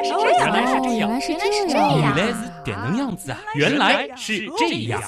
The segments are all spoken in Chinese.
来是这样，原来是这样，原来是这这样。样原来是点能样子啊！原来是这样。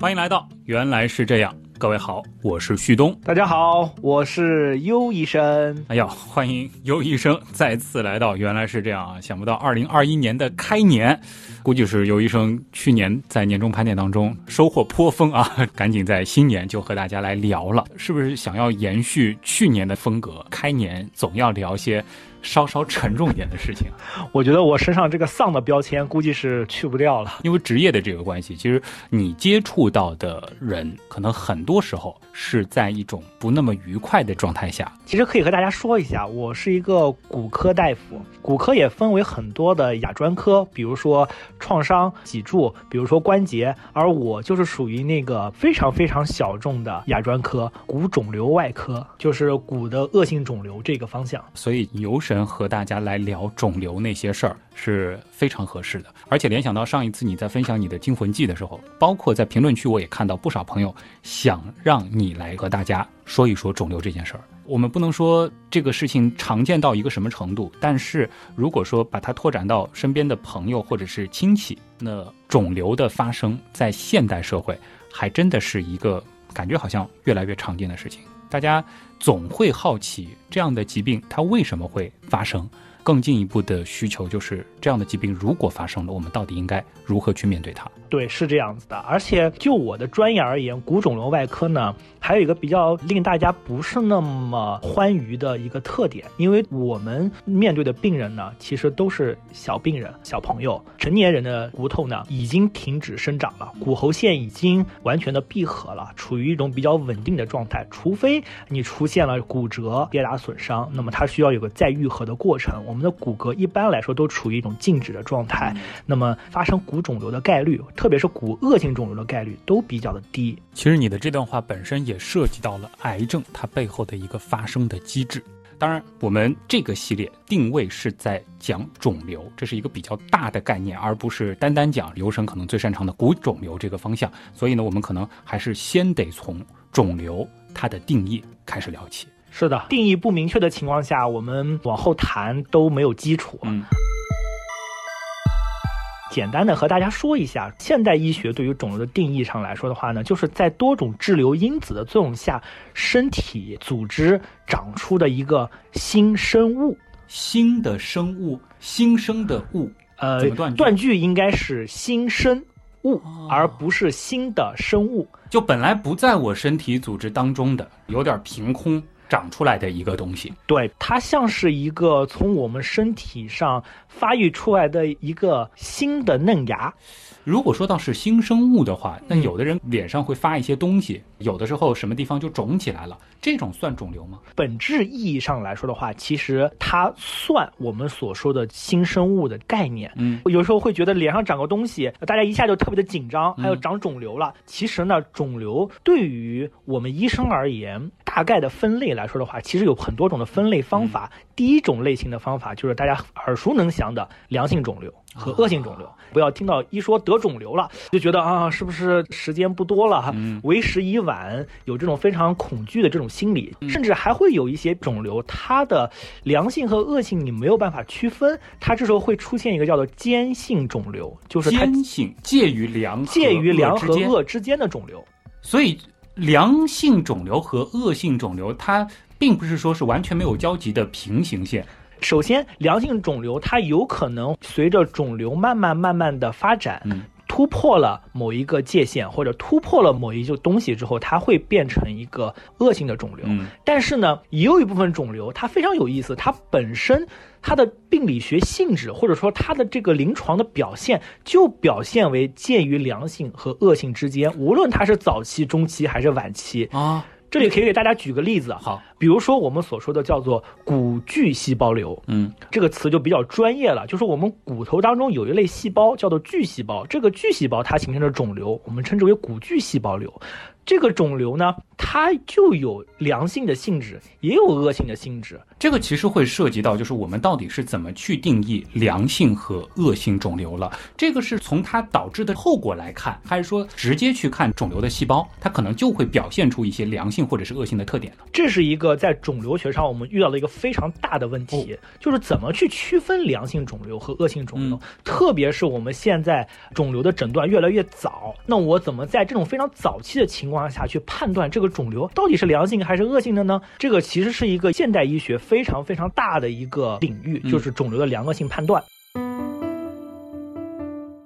欢迎来到原来是这样，各位好，我是旭东。大家好，我是优医生。哎呀，欢迎优医生再次来到原来是这样啊！想不到二零二一年的开年，估计是尤医生去年在年终盘点当中收获颇丰啊，赶紧在新年就和大家来聊了，是不是想要延续去年的风格？开年总要聊些稍稍沉重一点的事情啊。我觉得我身上这个丧的标签估计是去不掉了。因为职业的这个关系，其实你接触到的人，可能很多时候是在一种不那么愉快的状态下。其实可以和大家说一下，我是一个骨科大夫，骨科也分为很多的亚专科，比如说创伤、脊柱，比如说关节，而我就是属于那个非常非常小众的亚专科骨肿瘤外科，就是骨的恶性肿瘤这个方向。所以牛神和大家来聊肿瘤那些事儿是非常合适的，而且联想到上一次你在分享你的惊魂记的时候，包括在评论区我也看到不少朋友想让你来和大家说一说肿瘤这件事儿。我们不能说这个事情常见到一个什么程度，但是如果说把它拓展到身边的朋友或者是亲戚，那肿瘤的发生在现代社会还真的是一个感觉好像越来越常见的事情。大家总会好奇这样的疾病它为什么会发生。更进一步的需求就是，这样的疾病如果发生了，我们到底应该如何去面对它？对，是这样子的。而且就我的专业而言，骨肿瘤外科呢，还有一个比较令大家不是那么欢愉的一个特点，因为我们面对的病人呢，其实都是小病人、小朋友，成年人的骨头呢已经停止生长了，骨骺线已经完全的闭合了，处于一种比较稳定的状态。除非你出现了骨折、跌打损伤，那么它需要有个再愈合的过程。们的骨骼一般来说都处于一种静止的状态，那么发生骨肿瘤的概率，特别是骨恶性肿瘤的概率都比较的低。其实你的这段话本身也涉及到了癌症它背后的一个发生的机制。当然，我们这个系列定位是在讲肿瘤，这是一个比较大的概念，而不是单单讲刘神可能最擅长的骨肿瘤这个方向。所以呢，我们可能还是先得从肿瘤它的定义开始聊起。是的，定义不明确的情况下，我们往后谈都没有基础。嗯，简单的和大家说一下，现代医学对于肿瘤的定义上来说的话呢，就是在多种滞留因子的作用下，身体组织长出的一个新生物。新的生物，新生的物，呃断句，断句应该是新生物，哦而不是新的生物。就本来不在我身体组织当中的，有点凭空长出来的一个东西。对，它像是一个从我们身体上发育出来的一个新的嫩芽。如果说到是新生物的话，那嗯有的人脸上会发一些东西，有的时候什么地方就肿起来了，这种算肿瘤吗？本质意义上来说的话，其实它算我们所说的新生物的概念。嗯，有时候会觉得脸上长个东西，大家一下就特别的紧张，还有嗯长肿瘤了。其实呢，肿瘤对于我们医生而言，大概的分类来说的话，其实有很多种的分类方法。第一种类型的方法就是大家耳熟能详的良性肿瘤和恶性肿瘤。不要听到一说得肿瘤了，就觉得啊，是不是时间不多了哈？嗯为时已晚，有这种非常恐惧的这种心理，甚至还会有一些肿瘤，它的良性和恶性你没有办法区分，它这时候会出现一个叫做间性肿瘤，就是它间性介于良介于良和，恶之间的肿瘤。所以良性肿瘤和恶性肿瘤它并不是说是完全没有交集的平行线。首先，良性肿瘤它有可能随着肿瘤慢慢慢慢的发展，嗯突破了某一个界限，或者突破了某一个东西之后，它会变成一个恶性的肿瘤。嗯但是呢，也有一部分肿瘤，它非常有意思，它本身它的病理学性质，或者说它的这个临床的表现，就表现为介于良性和恶性之间，无论它是早期、中期还是晚期。啊，这里可以给大家举个例子，好，比如说我们所说的叫做骨巨细胞瘤，嗯这个词就比较专业了，就是我们骨头当中有一类细胞叫做巨细胞，这个巨细胞它形成的肿瘤，我们称之为骨巨细胞瘤。这个肿瘤呢，它就有良性的性质，也有恶性的性质。这个其实会涉及到，就是我们到底是怎么去定义良性和恶性肿瘤了？这个是从它导致的后果来看，还是说直接去看肿瘤的细胞，它可能就会表现出一些良性或者是恶性的特点呢？这是一个在肿瘤学上我们遇到了一个非常大的问题，就是怎么去区分良性肿瘤和恶性肿瘤？特别是我们现在肿瘤的诊断越来越早，那我怎么在这种非常早期的情况下去判断这个肿瘤到底是良性还是恶性的呢？这个其实是一个现代医学非常非常大的一个领域，就是肿瘤的良恶性判断。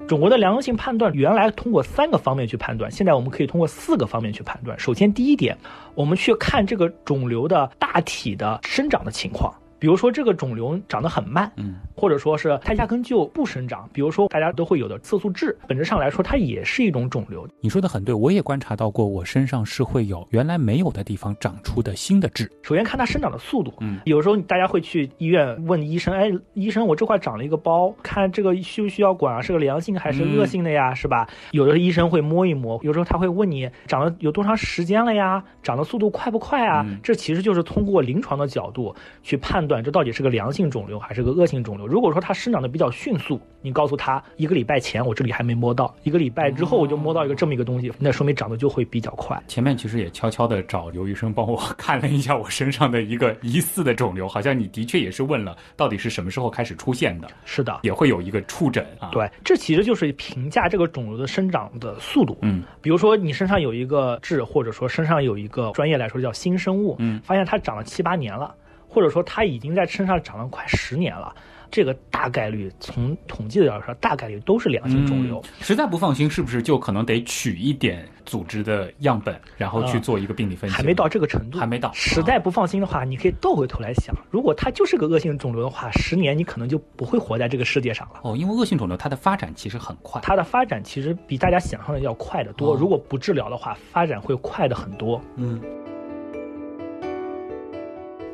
肿瘤的良恶性判断原来通过三个方面去判断，现在我们可以通过四个方面去判断。首先，第一点，我们去看这个肿瘤的大体的生长的情况。比如说这个肿瘤长得很慢，嗯，或者说是它压根就不生长。比如说大家都会有的色素痣，本质上来说它也是一种肿瘤。你说的很对，我也观察到过，我身上是会有原来没有的地方长出的新的痣。首先看它生长的速度，嗯，有时候大家会去医院问医生，哎，医生我这块长了一个包，看这个需不需要管啊？是个良性还是恶性的呀？是吧？有的医生会摸一摸，有时候他会问你长了有多长时间了呀？长的速度快不快啊？这其实就是通过临床的角度去判。断这到底是个良性肿瘤还是个恶性肿瘤？如果说它生长的比较迅速，你告诉他一个礼拜前我这里还没摸到，一个礼拜之后我就摸到一个这么一个东西，那说明长得就会比较快。前面其实也悄悄的找刘医生帮我 看了一下我身上的一个疑似的肿瘤，好像你的确也是问了到底是什么时候开始出现的？是的，也会有一个触诊啊。对，这其实就是评价这个肿瘤的生长的速度。嗯，比如说你身上有一个痣，或者说身上有一个专业来说叫新生物，嗯，发现它长了七八年了。或者说它已经在身上长了快十年了，这个大概率从统计的角度说，大概率都是良性肿瘤。实在不放心，是不是就可能得取一点组织的样本，然后去做一个病理分析？还没到这个程度，还没到。实在不放心的话，你可以倒回头来想，如果它就是个恶性肿瘤的话，十年你可能就不会活在这个世界上了。哦，因为恶性肿瘤它的发展其实很快，它的发展其实比大家想象的要快得多。如果不治疗的话，发展会快的很多。嗯。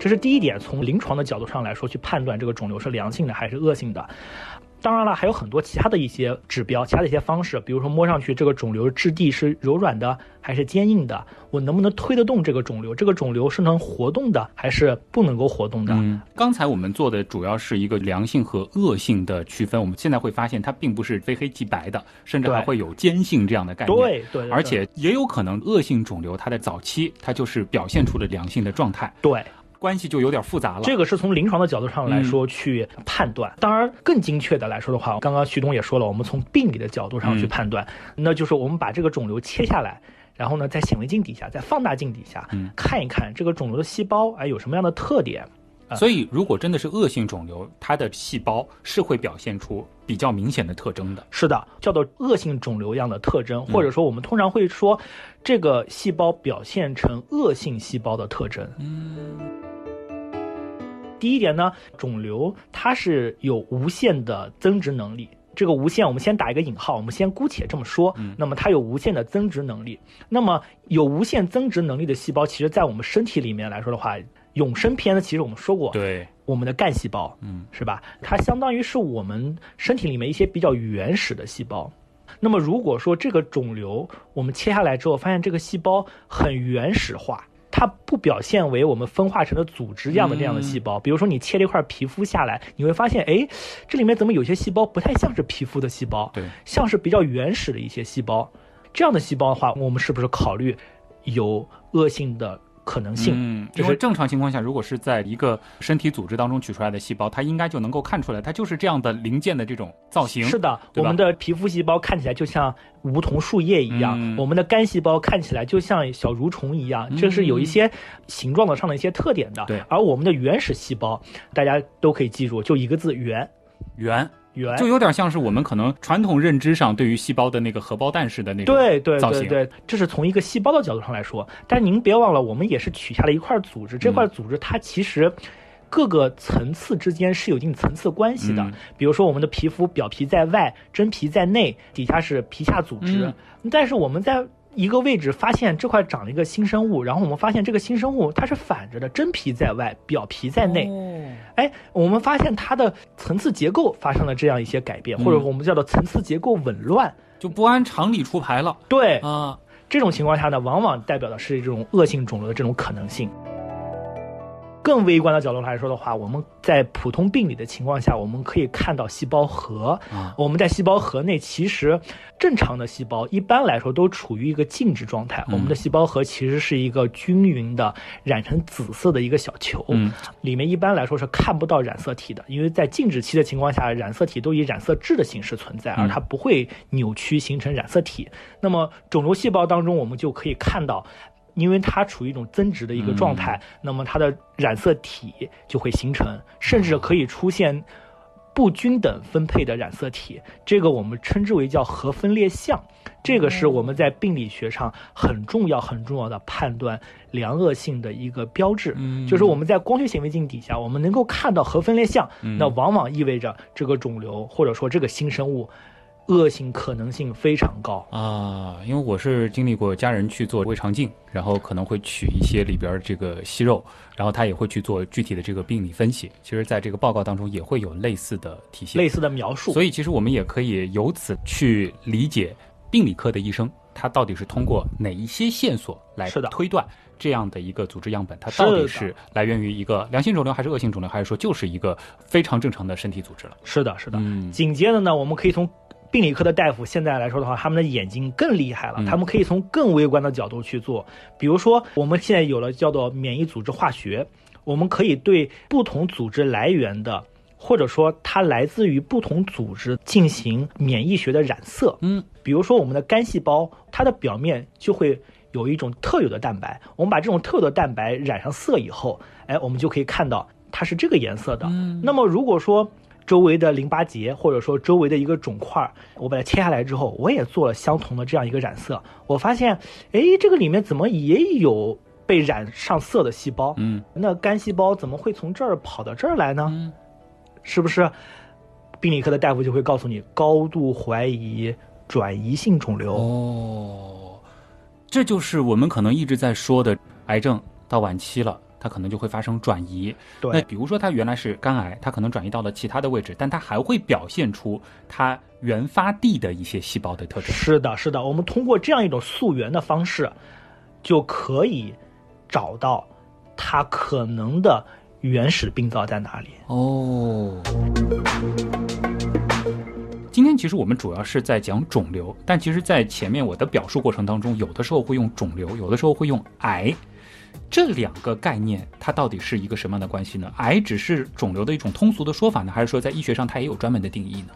这是第一点，从临床的角度上来说，去判断这个肿瘤是良性的还是恶性的。当然了，还有很多其他的一些指标，其他的一些方式，比如说摸上去这个肿瘤质地是柔软的还是坚硬的，我能不能推得动这个肿瘤？这个肿瘤是能活动的还是不能够活动的？嗯，刚才我们做的主要是一个良性和恶性的区分，我们现在会发现它并不是非黑即白的，甚至还会有坚性这样的概念。对对，而且也有可能恶性肿瘤它的早期它就是表现出了良性的状态。对。关系就有点复杂了。这个是从临床的角度上来说去判断。当然，更精确的来说的话，刚刚徐东也说了，我们从病理的角度上去判断，那就是我们把这个肿瘤切下来，然后呢，在显微镜底下，在放大镜底下看一看这个肿瘤的细胞，哎，有什么样的特点。所以，如果真的是恶性肿瘤，它的细胞是会表现出比较明显的特征的。是的，叫做恶性肿瘤样的特征，或者说我们通常会说，这个细胞表现成恶性细胞的特征。嗯。第一点呢，肿瘤它是有无限的增值能力。这个无限，我们先打一个引号，我们先姑且这么说。那么它有无限的增值能力。那么有无限增值能力的细胞，其实在我们身体里面来说的话。永生篇呢，其实我们说过，对我们的干细胞，嗯，是吧？它相当于是我们身体里面一些比较原始的细胞。那么如果说这个肿瘤我们切下来之后，发现这个细胞很原始化，它不表现为我们分化成的组织样的这样的细胞。比如说你切了一块皮肤下来，你会发现，哎，这里面怎么有些细胞不太像是皮肤的细胞，对，像是比较原始的一些细胞。这样的细胞的话，我们是不是考虑有恶性的？可能性，嗯，就是正常情况下，如果是在一个身体组织当中取出来的细胞，它应该就能够看出来，它就是这样的零件的这种造型。是的，我们的皮肤细胞看起来就像梧桐树叶一样，我们的肝细胞看起来就像小蠕虫一样，这是有一些形状的上的一些特点的。对，而我们的原始细胞，大家都可以记住，就一个字：圆，圆。就有点像是我们可能传统认知上对于细胞的那个荷包蛋式的那种对对对对，这是从一个细胞的角度上来说。但您别忘了，我们也是取下了一块组织，这块组织它其实各个层次之间是有一定层次关系的。比如说，我们的皮肤表皮在外，真皮在内，底下是皮下组织。但是我们在一个位置发现这块长了一个新生物，然后我们发现这个新生物它是反着的，真皮在外，表皮在内。哎，我们发现它的层次结构发生了这样一些改变，或者我们叫做层次结构紊乱，就不按常理出牌了。对啊，这种情况下呢，往往代表的是这种恶性肿瘤的这种可能性。更微观的角度来说的话，我们在普通病理的情况下，我们可以看到细胞核。啊我们在细胞核内，其实正常的细胞一般来说都处于一个静止状态。嗯我们的细胞核其实是一个均匀的染成紫色的一个小球，嗯里面一般来说是看不到染色体的，因为在静止期的情况下，染色体都以染色质的形式存在，而它不会扭曲形成染色体。那么肿瘤细胞当中，我们就可以看到。因为它处于一种增殖的一个状态，那么它的染色体就会形成，甚至可以出现不均等分配的染色体，这个我们称之为叫核分裂相。这个是我们在病理学上很重要、很重要的判断良恶性的一个标志。嗯就是我们在光学显微镜底下，我们能够看到核分裂相，嗯那往往意味着这个肿瘤或者说这个新生物恶性可能性非常高。啊，因为我是经历过家人去做胃肠镜，然后可能会取一些里边儿这个息肉，然后他也会去做具体的这个病理分析。其实，在这个报告当中也会有类似的体现。类似的描述，所以，其实我们也可以由此去理解病理科的医生，他到底是通过哪一些线索来推断这样的一个组织样本，它到底是来源于一个良性肿瘤，还是恶性肿瘤，还是说就是一个非常正常的身体组织了？是的，是的。嗯紧接着呢，我们可以从病理科的大夫现在来说的话，他们的眼睛更厉害了，嗯他们可以从更微观的角度去做。比如说，我们现在有了叫做免疫组织化学，我们可以对不同组织来源的，或者说它来自于不同组织进行免疫学的染色。嗯，比如说我们的肝细胞，它的表面就会有一种特有的蛋白，我们把这种特有的蛋白染上色以后，哎，我们就可以看到它是这个颜色的。嗯那么如果说周围的淋巴结或者说周围的一个肿块，我把它切下来之后，我也做了相同的这样一个染色，我发现，哎，这个里面怎么也有被染上色的细胞？嗯那干细胞怎么会从这儿跑到这儿来呢？嗯是不是？病理科的大夫就会告诉你，高度怀疑转移性肿瘤。哦，这就是我们可能一直在说的，癌症到晚期了，它可能就会发生转移。那对，比如说它原来是肝癌，它可能转移到了其他的位置，但它还会表现出它原发地的一些细胞的特征。是的，是的，我们通过这样一种溯源的方式，就可以找到它可能的原始病灶在哪里。哦。今天其实我们主要是在讲肿瘤，但其实，在前面我的表述过程当中，有的时候会用肿瘤，有的时候会用癌，这两个概念它到底是一个什么样的关系呢？癌只是肿瘤的一种通俗的说法呢，还是说在医学上它也有专门的定义呢？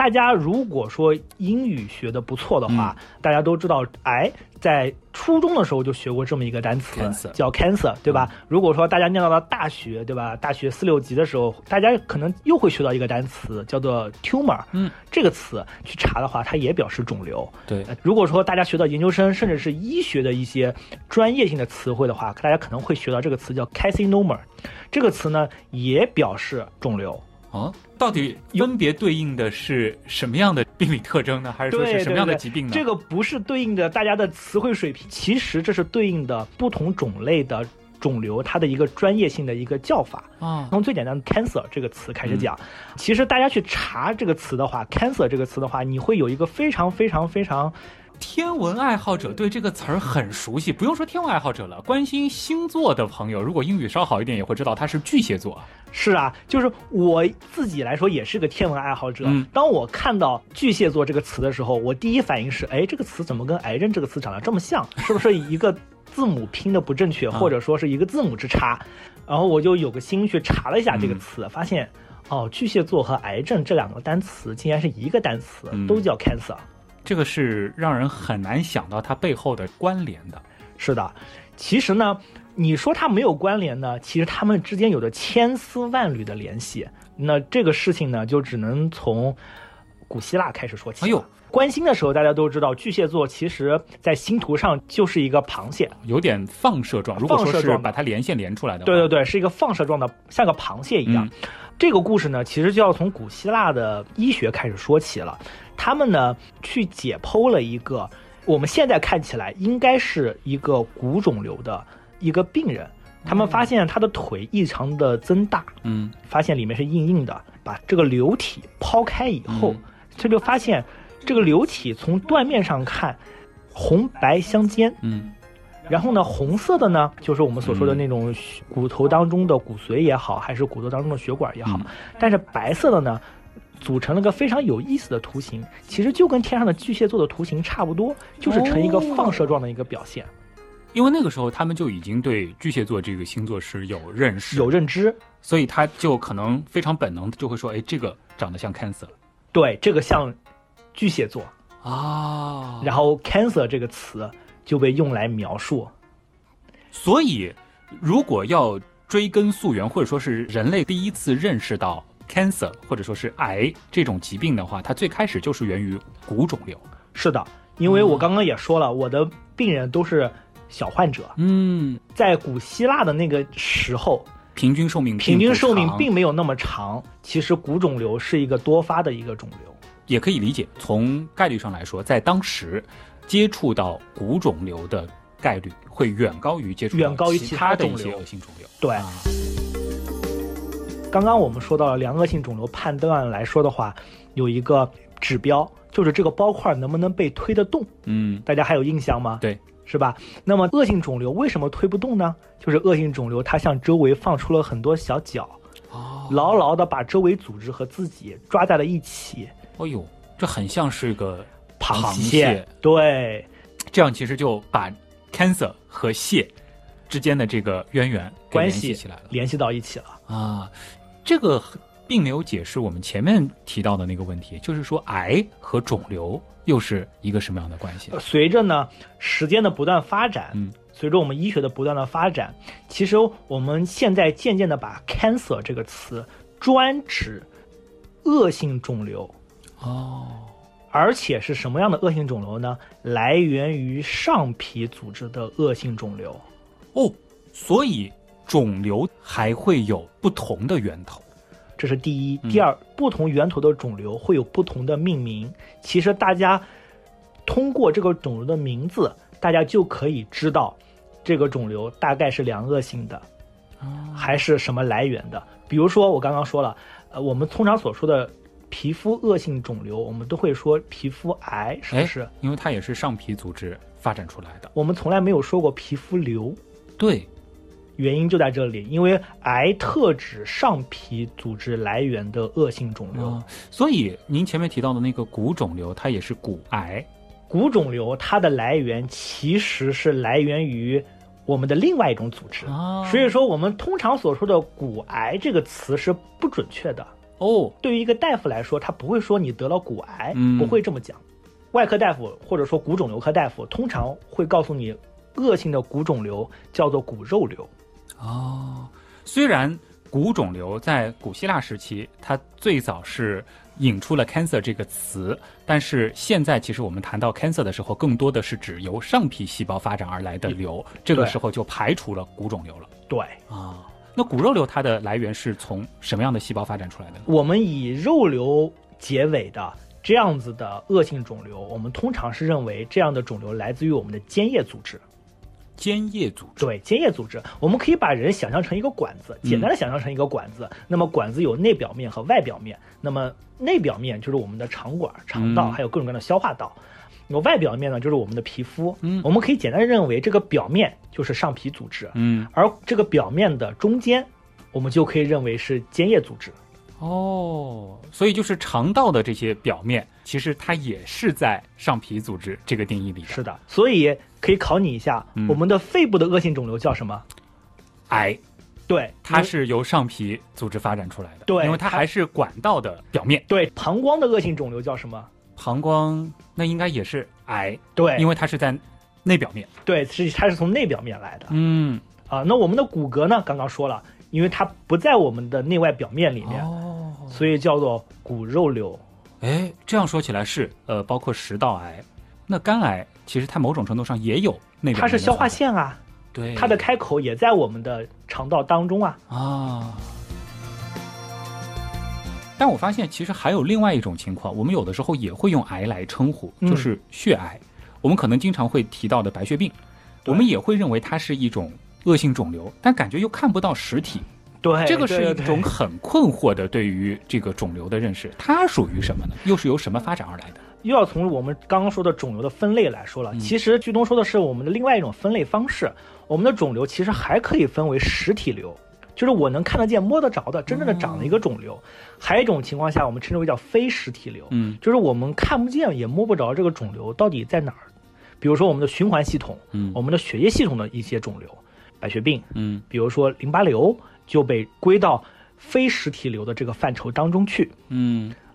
大家如果说英语学的不错的话，大家都知道哎在初中的时候就学过这么一个单词 Cancer 叫 cancer，对吧？如果说大家念到了大学，对吧？大学四六级的时候，大家可能又会学到一个单词叫做 tumor，嗯，这个词去查的话，它也表示肿瘤。对，呃如果说大家学到研究生，甚至是医学的一些专业性的词汇的话，大家可能会学到这个词叫 carcinoma，这个词呢也表示肿瘤。哦，到底分别对应的是什么样的病理特征呢？还是说是什么样的疾病呢？这个不是对应的大家的词汇水平，其实这是对应的不同种类的肿瘤它的一个专业性的一个叫法。啊，从最简单的 cancer 这个词开始讲，其实大家去查这个词的话，cancer 这个词的话，你会有一个非常非常非常天文爱好者对这个词儿很熟悉，不用说天文爱好者了，关心星座的朋友，如果英语稍好一点，也会知道它是巨蟹座。是啊，就是我自己来说也是个天文爱好者。嗯当我看到巨蟹座这个词的时候，我第一反应是，哎，这个词怎么跟癌症这个词长得这么像？是不是一个字母拼的不正确，啊 或者说是一个字母之差？然后我就有个心去查了一下这个词，发现，哦，巨蟹座和癌症这两个单词竟然是一个单词，嗯都叫 cancer。这个是让人很难想到它背后的关联的。是的，其实呢，你说它没有关联呢，其实它们之间有着千丝万缕的联系。那这个事情呢，就只能从古希腊开始说起。哎呦，关心的时候，大家都知道，巨蟹座其实在星图上就是一个螃蟹。有点放射状。如果说是把它连线连出来的话，对对对，是一个放射状的，像个螃蟹一样。嗯这个故事呢，其实就要从古希腊的医学开始说起了。他们呢去解剖了一个我们现在看起来应该是一个骨肿瘤的一个病人，他们发现他的腿异常的增大，嗯发现里面是硬硬的。把这个瘤体抛开以后，嗯他就发现这个瘤体从断面上看，红白相间。嗯然后呢，红色的呢，就是我们所说的那种骨头当中的骨髓也好，还是骨头当中的血管也好。嗯但是白色的呢，组成了个非常有意思的图形，其实就跟天上的巨蟹座的图形差不多，就是呈一个放射状的一个表现，因为那个时候他们就已经对巨蟹座这个星座是有认识，有认知。所以他就可能非常本能的就会说，哎，这个长得像 Cancer 对，这个像巨蟹座，啊然后 cancer 这个词就被用来描述。所以如果要追根溯源，或者说是人类第一次认识到 Cancer 或者说是癌这种疾病的话，它最开始就是源于骨肿瘤。是的，因为我刚刚也说了，我的病人都是小患者，嗯，在古希腊的那个时候，平均寿命平均寿命并并没有那么长。其实骨肿瘤是一个多发的一个肿瘤。也可以理解，从概率上来说，在当时接触到骨肿瘤的概率会远高于接触到远高于其其他的一些恶性肿瘤。对，啊刚刚我们说到了良恶性肿瘤判断来说的话，有一个指标，就是这个包块能不能被推得动。嗯，大家还有印象吗？对，是吧？那么恶性肿瘤为什么推不动呢？就是恶性肿瘤它向周围放出了很多小脚，哦，牢牢的把周围组织和自己抓在了一起。哦呦，这很像是个螃蟹，对，这样其实就把 cancer 和蟹之间的这个渊源关系系起来了联系到一起了。啊。这个并没有解释我们前面提到的那个问题，就是说癌和肿瘤又是一个什么样的关系？随着呢时间的不断发展，嗯，随着我们医学的不断的发展，其实我们现在渐渐的把 cancer 这个词专指恶性肿瘤，哦，而且是什么样的恶性肿瘤呢？来源于上皮组织的恶性肿瘤。哦，所以肿瘤还会有不同的源头。这是第一，嗯第二，不同源头的肿瘤会有不同的命名。其实大家通过这个肿瘤的名字，大家就可以知道这个肿瘤大概是良恶性的，啊还是什么来源的。比如说我刚刚说了，呃，我们通常所说的皮肤恶性肿瘤，我们都会说皮肤癌，是不哎是？因为它也是上皮组织发展出来的。我们从来没有说过皮肤瘤。对，原因就在这里，因为癌特指上皮组织来源的恶性肿瘤。啊，所以您前面提到的那个骨肿瘤，它也是骨癌。骨肿瘤它的来源其实是来源于我们的另外一种组织，啊所以说我们通常所说的骨癌这个词是不准确的。哦，对于一个大夫来说，他不会说你得了骨癌，嗯不会这么讲。外科大夫或者说骨肿瘤科大夫通常会告诉你，恶性的骨肿瘤叫做骨肉瘤。哦，虽然骨肿瘤在古希腊时期，它最早是引出了 cancer 这个词，但是现在其实我们谈到 cancer 的时候，更多的是指由上皮细胞发展而来的瘤，这个时候就排除了骨肿瘤了对啊。那骨肉瘤它的来源是从什么样的细胞发展出来的呢？我们以肉瘤结尾的这样子的恶性肿瘤，我们通常是认为这样的肿瘤来自于我们的间叶组织。间叶组织。对，间叶组织，我们可以把人想象成一个管子，简单的想象成一个管子。那么管子有内表面和外表面，那么内表面就是我们的肠管、肠道，嗯还有各种各样的消化道。那么外表面呢，就是我们的皮肤。嗯我们可以简单地认为这个表面就是上皮组织，嗯，而这个表面的中间，我们就可以认为是间叶组织。哦，所以就是肠道的这些表面，其实它也是在上皮组织这个定义里的。是的，所以可以考你一下，嗯我们的肺部的恶性肿瘤叫什么？癌，对，它是由上皮组织发展出来的。对因为它它还是管道的表面。对膀胱的恶性肿瘤叫什么？膀胱那应该也是癌，对，因为它是在内表面。对，是它是从内表面来的。嗯，啊，那我们的骨骼呢？刚刚说了，因为它不在我们的内外表面里面，哦，所以叫做骨肉瘤。哎，这样说起来是呃，包括食道癌，那肝癌其实它某种程度上也有那种它是消化，腺啊，对，它的开口也在我们的肠道当中啊。啊。但我发现其实还有另外一种情况，我们有的时候也会用癌来称呼，嗯就是血癌。我们可能经常会提到的白血病，我们也会认为它是一种恶性肿瘤，但感觉又看不到实体。对，这个是一种很困惑的对于这个肿瘤的认识，它属于什么呢？又是由什么发展而来的？又要从我们刚刚说的肿瘤的分类来说了。其实剧东说的是我们的另外一种分类方式。我们的肿瘤其实还可以分为实体瘤，就是我能看得见、摸得着的，真正的长了一个肿瘤。还有一种情况下，我们称之为叫非实体瘤，嗯，就是我们看不见也摸不着这个肿瘤到底在哪儿。比如说我们的循环系统，嗯，我们的血液系统的一些肿瘤，白血病，嗯，比如说淋巴瘤就被归到非实体瘤的这个范畴当中去。嗯，啊，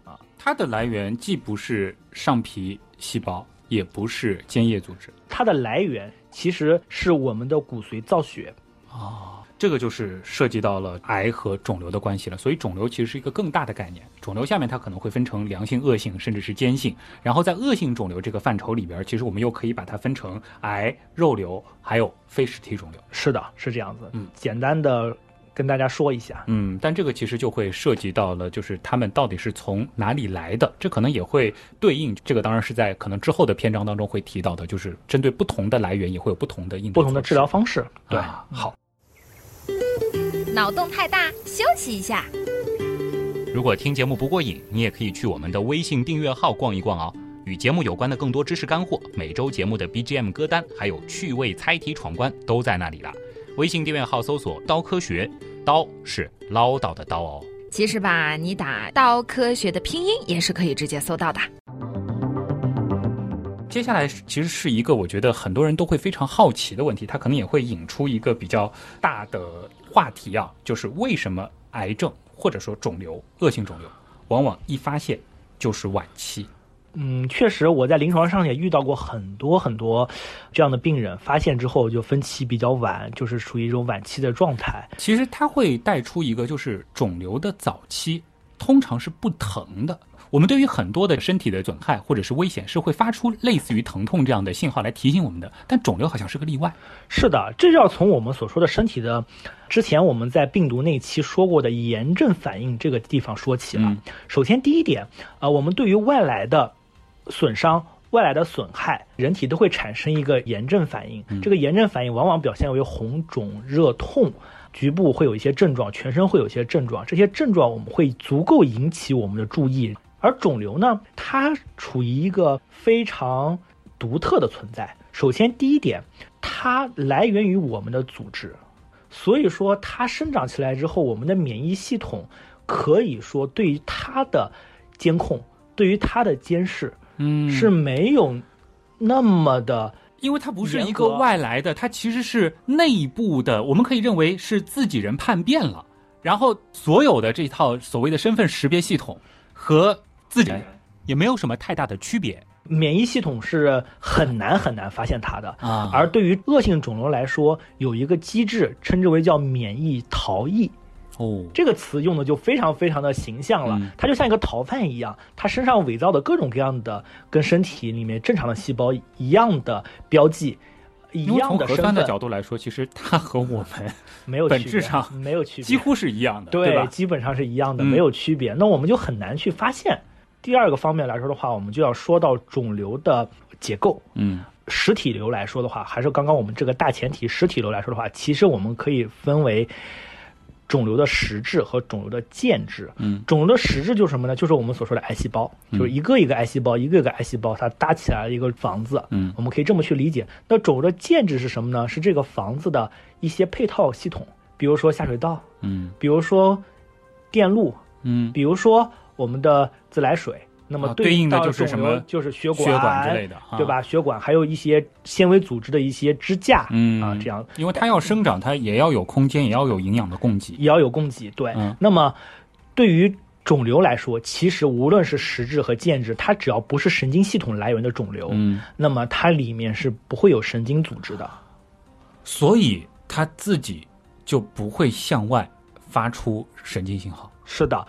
它的来源既不是上皮细胞，也不是间叶组织，它的来源。其实是我们的骨髓造血，啊，这个就是涉及到了癌和肿瘤的关系了。所以肿瘤其实是一个更大的概念。肿瘤下面它可能会分成良性、恶性，甚至是间性。然后在恶性肿瘤这个范畴里边，其实我们又可以把它分成癌、肉瘤，还有非实体肿瘤。是的，是这样子。嗯，简单的。跟大家说一下，嗯，但这个其实就会涉及到了，就是他们到底是从哪里来的，这可能也会对应这个，当然是在可能之后的篇章当中会提到的，就是针对不同的来源也会有不同的应不同的治疗方式。对，好。脑洞太大，休息一下。如果听节目不过瘾，你也可以去我们的微信订阅号逛一逛哦，与节目有关的更多知识干货、每周节目的 BGM 歌单，还有趣味猜题闯关都在那里了。微信订阅号搜索“刀科学”，刀是唠叨的刀哦。其实吧，你打“刀科学”的拼音也是可以直接搜到的。接下来其实是一个我觉得很多人都会非常好奇的问题，它可能也会引出一个比较大的话题啊，就是为什么癌症或者说肿瘤、恶性肿瘤，往往一发现就是晚期。嗯，确实，我在临床上也遇到过很多很多这样的病人，发现之后就分期比较晚，就是属于一种晚期的状态。其实它会带出一个，就是肿瘤的早期通常是不疼的。我们对于很多的身体的损害或者是危险，是会发出类似于疼痛这样的信号来提醒我们的。但肿瘤好像是个例外。是的，这就要从我们所说的身体的之前我们在病毒那期说过的炎症反应这个地方说起了。首先第一点，呃，我们对于外来的。损伤外来的损害，人体都会产生一个炎症反应。这个炎症反应往往表现为红肿、热痛，局部会有一些症状，全身会有一些症状。这些症状我们会足够引起我们的注意。而肿瘤呢，它处于一个非常独特的存在。首先，第一点，它来源于我们的组织，所以说它生长起来之后，我们的免疫系统可以说对于它的监控，对于它的监视。嗯，是没有那么的，因为它不是一个外来的，它其实是内部的。我们可以认为是自己人叛变了，然后所有的这套所谓的身份识别系统和自己人也没有什么太大的区别。免疫系统是很难很难发现它的啊，而对于恶性肿瘤来说，有一个机制称之为叫免疫逃逸。哦，这个词用的就非常非常的形象了，它就像一个逃犯一样，他身上伪造的各种各样的跟身体里面正常的细胞一样的标记，一样的从核酸的角度来说，其实它和我们 没有本质上没有区别，几乎是一样的，对吧？基本上是一样的，没有区别。那我们就很难去发现。第二个方面来说的话，我们就要说到肿瘤的结构。嗯，实体瘤来说的话，还是刚刚我们这个大前提，实体瘤来说的话，其实我们可以分为。肿瘤的实质和肿瘤的间质，嗯，肿瘤的实质就是什么呢？就是我们所说的癌细胞，就是一个一个癌细胞，一个一个癌细胞，它搭起来一个房子，嗯，我们可以这么去理解。那肿瘤的间质是什么呢？是这个房子的一些配套系统，比如说下水道，嗯，比如说电路，嗯，比如说我们的自来水。那么对应的就是什么？就是血管、血管之类的，对吧？血管还有一些纤维组织的一些支架，嗯啊，这样，因为它要生长，它也要有空间，也要有营养的供给，也要有供给。对，那么对于肿瘤来说，其实无论是实质和间质，它只要不是神经系统来源的肿瘤，嗯，那么它里面是不会有神经组织的，所以它自己就不会向外发出神经信号。是的。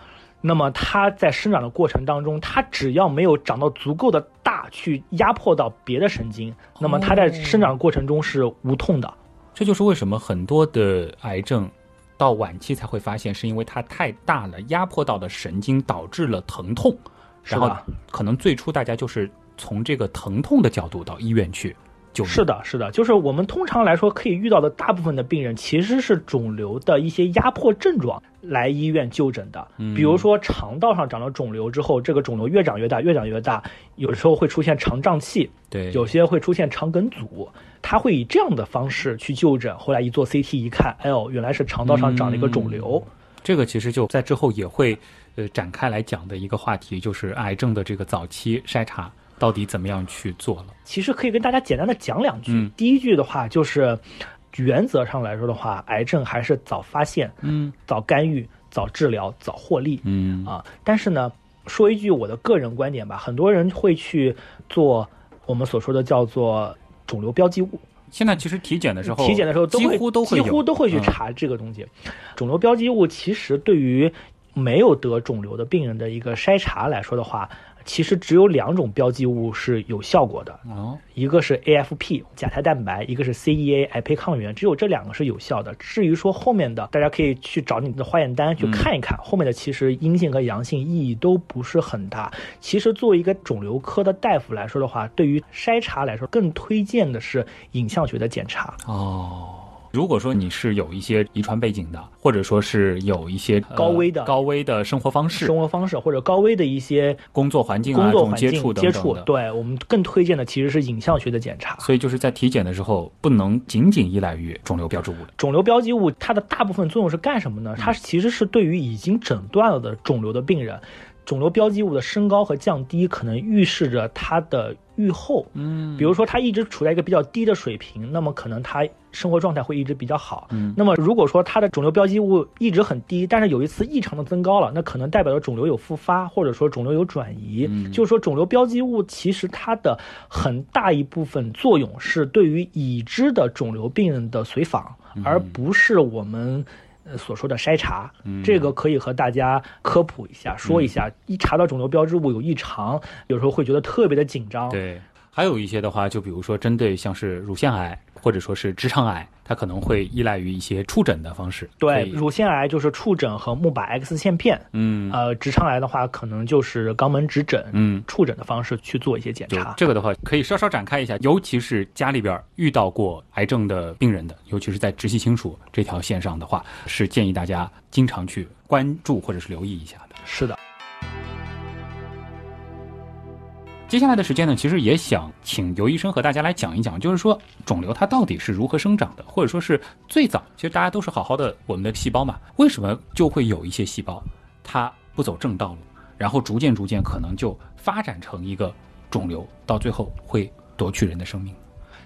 那么它在生长的过程当中，它只要没有长到足够的大，去压迫到别的神经，那么它在生长的过程中是无痛的。这就是为什么很多的癌症到晚期才会发现，是因为它太大了，压迫到的神经导致了疼痛。然后可能最初大家就是从这个疼痛的角度到医院去。救。是的，是的，就是我们通常来说可以遇到的大部分的病人，其实是肿瘤的一些压迫症状来医院就诊的。嗯比如说肠道上长了肿瘤之后，这个肿瘤越长越大，越长越大，有时候会出现肠胀气，对，有些会出现肠梗阻，他会以这样的方式去就诊。后来一做 CT 一看，哎呦，原来是肠道上长了一个肿瘤。这个其实就在之后也会呃展开来讲的一个话题，就是癌症的这个早期筛查到底怎么样去做了。其实可以跟大家简单的讲两句。嗯第一句的话就是，原则上来说的话，癌症还是早发现、嗯早干预、早治疗、早获利。嗯啊，但是呢，说一句我的个人观点吧，很多人会去做我们所说的叫做肿瘤标记物，现在其实体检的时候，体检的时候都几会乎都会几乎都会去嗯查这个东西。肿瘤标记物其实对于没有得肿瘤的病人的一个筛查来说的话，其实只有两种标记物是有效果的，哦，一个是 AFP 甲胎蛋白，一个是 CEA 癌胚抗原，只有这两个是有效的。至于说后面的，大家可以去找你的化验单去看一看，后面的其实阴性和阳性意义都不是很大。其实作为一个肿瘤科的大夫来说的话，对于筛查来说，更推荐的是影像学的检查。哦，如果说你是有一些遗传背景的，或者说是有一些、呃高危的高危的生活方式、生活方式或者高危的一些工作环境啊、工作接境接触。对我们更推荐的其实是影像学的检查。所以就是在体检的时候，不能仅仅依赖于肿瘤标志物的。肿瘤标记物它的大部分作用是干什么呢？它其实是对于已经诊断了的肿瘤的病人，肿瘤标记物的升高和降低可能预示着它的预后。嗯比如说，它一直处在一个比较低的水平，那么可能它生活状态会一直比较好。嗯那么如果说它的肿瘤标记物一直很低，但是有一次异常的增高了，那可能代表着肿瘤有复发，或者说肿瘤有转移。嗯就是说，肿瘤标记物其实它的很大一部分作用是对于已知的肿瘤病人的随访，而不是我们。呃所说的筛查，这个可以和大家科普一下，说一下。一查到肿瘤标志物有异常，有时候会觉得特别的紧张。对，还有一些的话，就比如说针对像是乳腺癌或者说是直肠癌，它可能会依赖于一些触诊的方式。对，乳腺癌就是触诊和钼靶 X 线片，嗯呃，直肠癌的话可能就是肛门指诊，嗯，触诊的方式去做一些检查。这个的话，可以稍稍展开一下，尤其是家里边遇到过癌症的病人的，尤其是在直系亲属这条线上的话，是建议大家经常去关注或者是留意一下的。是的，接下来的时间呢，其实也想请尤医生和大家来讲一讲，就是说肿瘤它到底是如何生长的，或者说是最早，其实大家都是好好的我们的细胞嘛，为什么就会有一些细胞它不走正道路，然后逐渐逐渐可能就发展成一个肿瘤，到最后会夺去人的生命。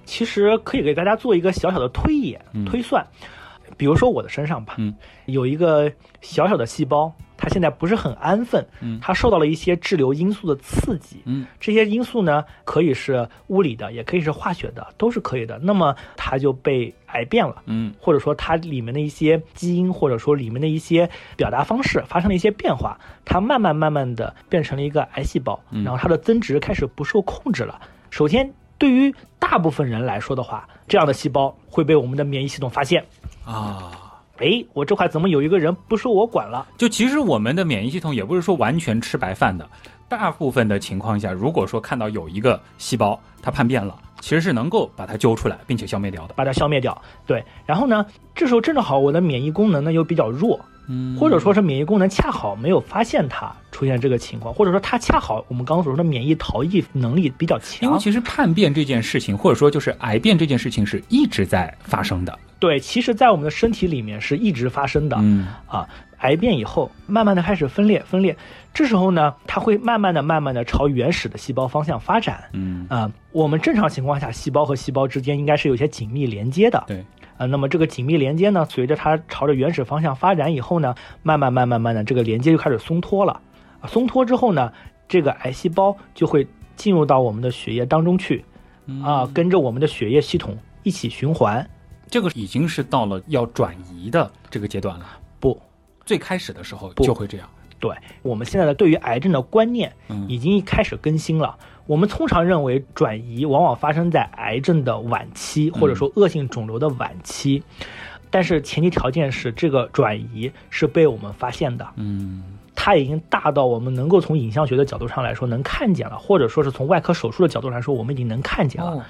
其实可以给大家做一个小小的推演、嗯推算。比如说我的身上吧，嗯有一个小小的细胞，它现在不是很安分，嗯它受到了一些滞留因素的刺激，嗯这些因素呢，可以是物理的，也可以是化学的，都是可以的。那么它就被癌变了。嗯或者说它里面的一些基因，或者说里面的一些表达方式发生了一些变化，它慢慢慢慢的变成了一个癌细胞，嗯然后它的增值开始不受控制了。首先，对于大部分人来说的话，这样的细胞会被我们的免疫系统发现，啊。哎，我这块怎么有一个人不受我管了？就其实我们的免疫系统也不是说完全吃白饭的，大部分的情况下，如果说看到有一个细胞它叛变了，其实是能够把它揪出来并且消灭掉的。把它消灭掉。对，然后呢，这时候正好我的免疫功能呢又比较弱，嗯或者说是免疫功能恰好没有发现它出现这个情况，或者说它恰好我们刚刚所说的免疫逃逸能力比较强。因为其实叛变这件事情，或者说就是癌变这件事情，是一直在发生的。对，其实，在我们的身体里面是一直发生的、嗯啊。癌变以后，慢慢的开始分裂，分裂，这时候呢，它会慢慢的、慢慢的朝原始的细胞方向发展。嗯，啊、我们正常情况下，细胞和细胞之间应该是有一些紧密连接的。对，呃，那么这个紧密连接呢，随着它朝着原始方向发展以后呢，慢慢、慢慢、慢慢的，这个连接就开始松脱了。啊，松脱之后呢，这个癌细胞就会进入到我们的血液当中去，啊，跟着我们的血液系统一起循环。这个已经是到了要转移的这个阶段了。不，最开始的时候就会这样。对我们现在的对于癌症的观念嗯已经开始更新了。我们通常认为转移往往发生在癌症的晚期，或者说恶性肿瘤的晚期，但是前提条件是这个转移是被我们发现的，嗯。它已经大到我们能够从影像学的角度上来说能看见了，或者说是从外科手术的角度来说，我们已经能看见了。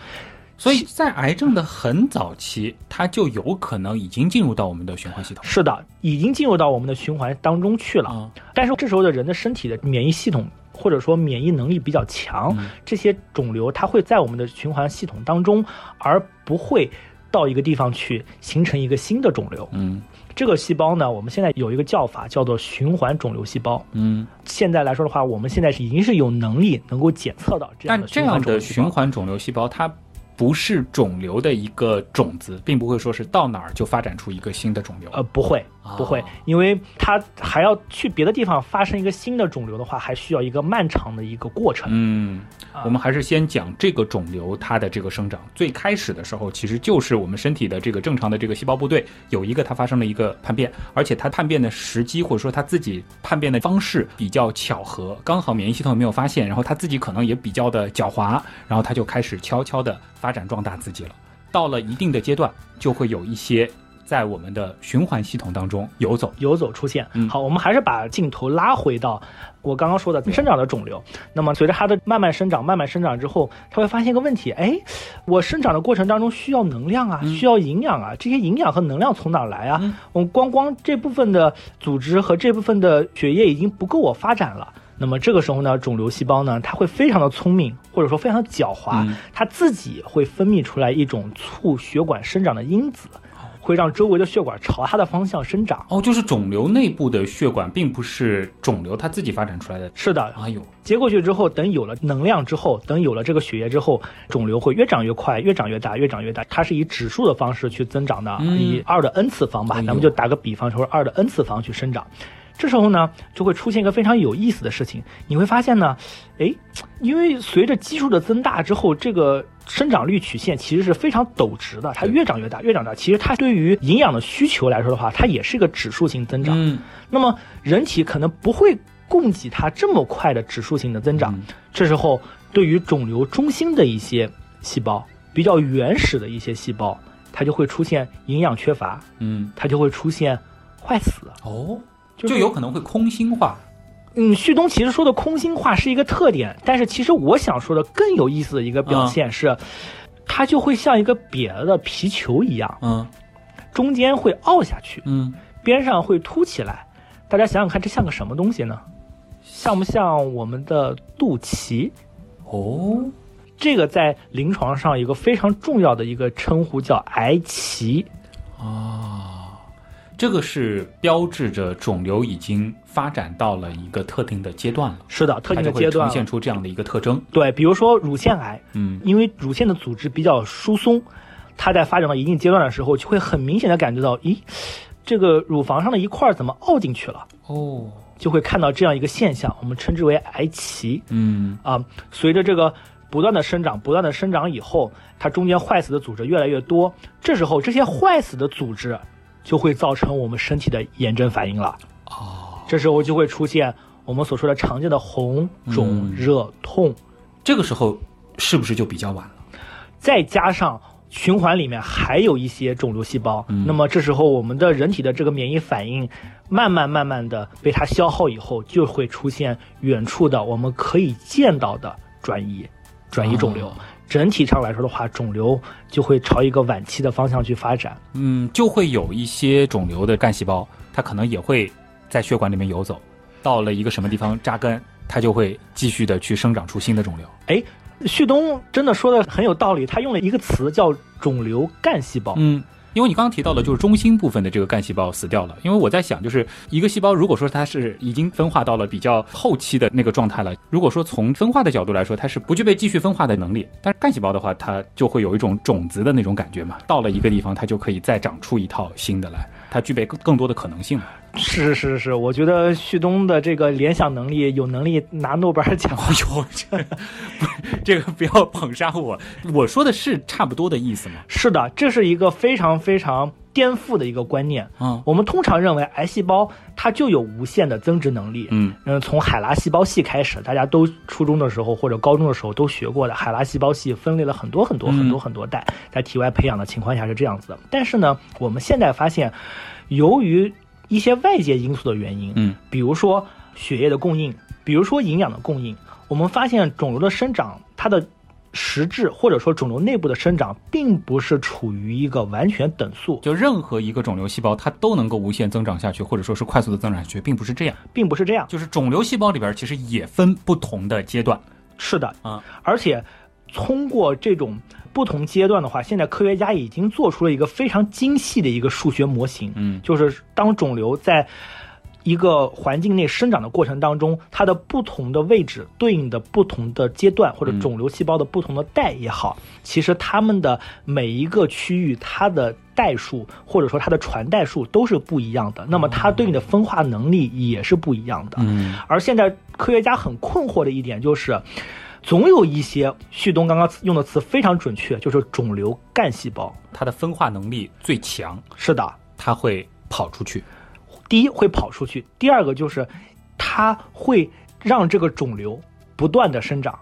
哦，所以在癌症的很早期，它就有可能已经进入到我们的循环系统。是的，已经进入到我们的循环当中去了。啊，但是这时候的人的身体的免疫系统或者说免疫能力比较强，嗯这些肿瘤它会在我们的循环系统当中，而不会到一个地方去形成一个新的肿瘤。嗯这个细胞呢，我们现在有一个叫法叫做循环肿瘤细胞。嗯，现在来说的话，我们现在是已经是有能力能够检测到这样的但这样的循环肿瘤细胞，它不是肿瘤的一个种子，并不会说是到哪儿就发展出一个新的肿瘤。呃，不会，不会哦，因为它还要去别的地方发生一个新的肿瘤的话，还需要一个漫长的一个过程。嗯，啊我们还是先讲这个肿瘤它的这个生长。最开始的时候，其实就是我们身体的这个正常的这个细胞部队有一个它发生了一个叛变，而且它叛变的时机或者说它自己叛变的方式比较巧合，刚好免疫系统没有发现，然后它自己可能也比较的狡猾，然后它就开始悄悄的发展壮大自己了。到了一定的阶段，就会有一些在我们的循环系统当中游走。游走出现嗯。好，我们还是把镜头拉回到我刚刚说的生长的肿瘤。那么随着它的慢慢生长、慢慢生长之后，它会发现一个问题：哎，我生长的过程当中需要能量啊，需要营养啊，这些营养和能量从哪来啊？嗯我光光这部分的组织和这部分的血液已经不够我发展了。那么这个时候呢，肿瘤细胞呢，它会非常的聪明，或者说非常的狡猾，嗯它自己会分泌出来一种促血管生长的因子，会让周围的血管朝它的方向生长。哦，就是肿瘤内部的血管，并不是肿瘤它自己发展出来的。是的，哎呦，接过去之后，等有了能量之后，等有了这个血液之后，肿瘤会越长越快，越长越大，越长越大。它是以指数的方式去增长的，嗯以二的 n 次方吧，咱们就打个比方说二的 n 次方去生长。这时候呢，就会出现一个非常有意思的事情，你会发现呢，诶，因为随着基数的增大之后，这个生长率曲线其实是非常陡直的，它越长越大，越长越大。其实它对于营养的需求来说的话，它也是一个指数性增长。嗯，那么人体可能不会供给它这么快的指数性的增长。嗯这时候，对于肿瘤中心的一些细胞，比较原始的一些细胞，它就会出现营养缺乏，嗯，它就会出现坏死，哦，就就有可能会空心化。嗯，旭东其实说的空心化是一个特点，但是其实我想说的更有意思的一个表现是，它就会像一个瘪了的皮球一样，嗯中间会凹下去，嗯，边上会凸起来。大家想想看，这像个什么东西呢？像不像我们的肚脐？哦，这个在临床上有一个非常重要的一个称呼叫癌脐。啊，这个是标志着肿瘤已经发展到了一个特定的阶段了，是的，特定的阶段呈。现出这样的一个特征。对，比如说乳腺癌，嗯因为乳腺的组织比较疏松，它在发展到一定阶段的时候，就会很明显的感觉到，咦，这个乳房上的一块儿怎么凹进去了？哦，就会看到这样一个现象，我们称之为癌脐嗯啊。随着这个不断的生长，不断的生长以后，它中间坏死的组织越来越多，这时候这些坏死的组织就会造成我们身体的炎症反应了。哦，这时候就会出现我们所说的常见的红、肿、嗯热、痛，这个时候是不是就比较晚了？再加上循环里面还有一些肿瘤细胞，嗯那么这时候我们的人体的这个免疫反应慢慢慢慢的被它消耗以后，就会出现远处的我们可以见到的转移，转移肿瘤。哦整体上来说的话，肿瘤就会朝一个晚期的方向去发展。嗯，就会有一些肿瘤的干细胞，它可能也会在血管里面游走，到了一个什么地方扎根，它就会继续的去生长出新的肿瘤。哎，旭东真的说的很有道理，他用了一个词叫肿瘤干细胞。嗯，因为你刚刚提到的，就是中心部分的这个干细胞死掉了。因为我在想，就是一个细胞，如果说它是已经分化到了比较后期的那个状态了，如果说从分化的角度来说，它是不具备继续分化的能力。但是干细胞的话，它就会有一种种子的那种感觉嘛，到了一个地方，它就可以再长出一套新的来，它具备更更多的可能性嘛。是是是，我觉得旭东的这个联想能力有能力拿诺贝尔奖。哎 呦，这不这个不要捧杀我，我说的是差不多的意思吗。是的，这是一个非常非常颠覆的一个观念。嗯我们通常认为癌细胞它就有无限的增殖能力。嗯嗯，从海拉细胞系开始，大家都初中的时候或者高中的时候都学过的。海拉细胞系分裂了很多很多嗯很多很多代，在体外培养的情况下是这样子的。但是呢，我们现在发现，由于一些外界因素的原因，嗯比如说血液的供应，比如说营养的供应，我们发现肿瘤的生长它的实质或者说肿瘤内部的生长，并不是处于一个完全等速，就任何一个肿瘤细胞，它都能够无限增长下去，或者说是快速的增长下去，并不是这样。并不是这样。就是肿瘤细胞里边其实也分不同的阶段是的，啊。而且通过这种不同阶段的话，现在科学家已经做出了一个非常精细的一个数学模型，嗯。就是当肿瘤在一个环境内生长的过程当中，它的不同的位置对应的不同的阶段，或者肿瘤细胞的不同的代也好，其实它们的每一个区域它的代数或者说它的传代数都是不一样的，那么它对应的分化能力也是不一样的。嗯。而现在科学家很困惑的一点就是，总有一些旭东刚刚用的词非常准确，就是肿瘤干细胞。它的分化能力最强，是的，它会跑出去。第一会跑出去，第二个就是它会让这个肿瘤不断的生长。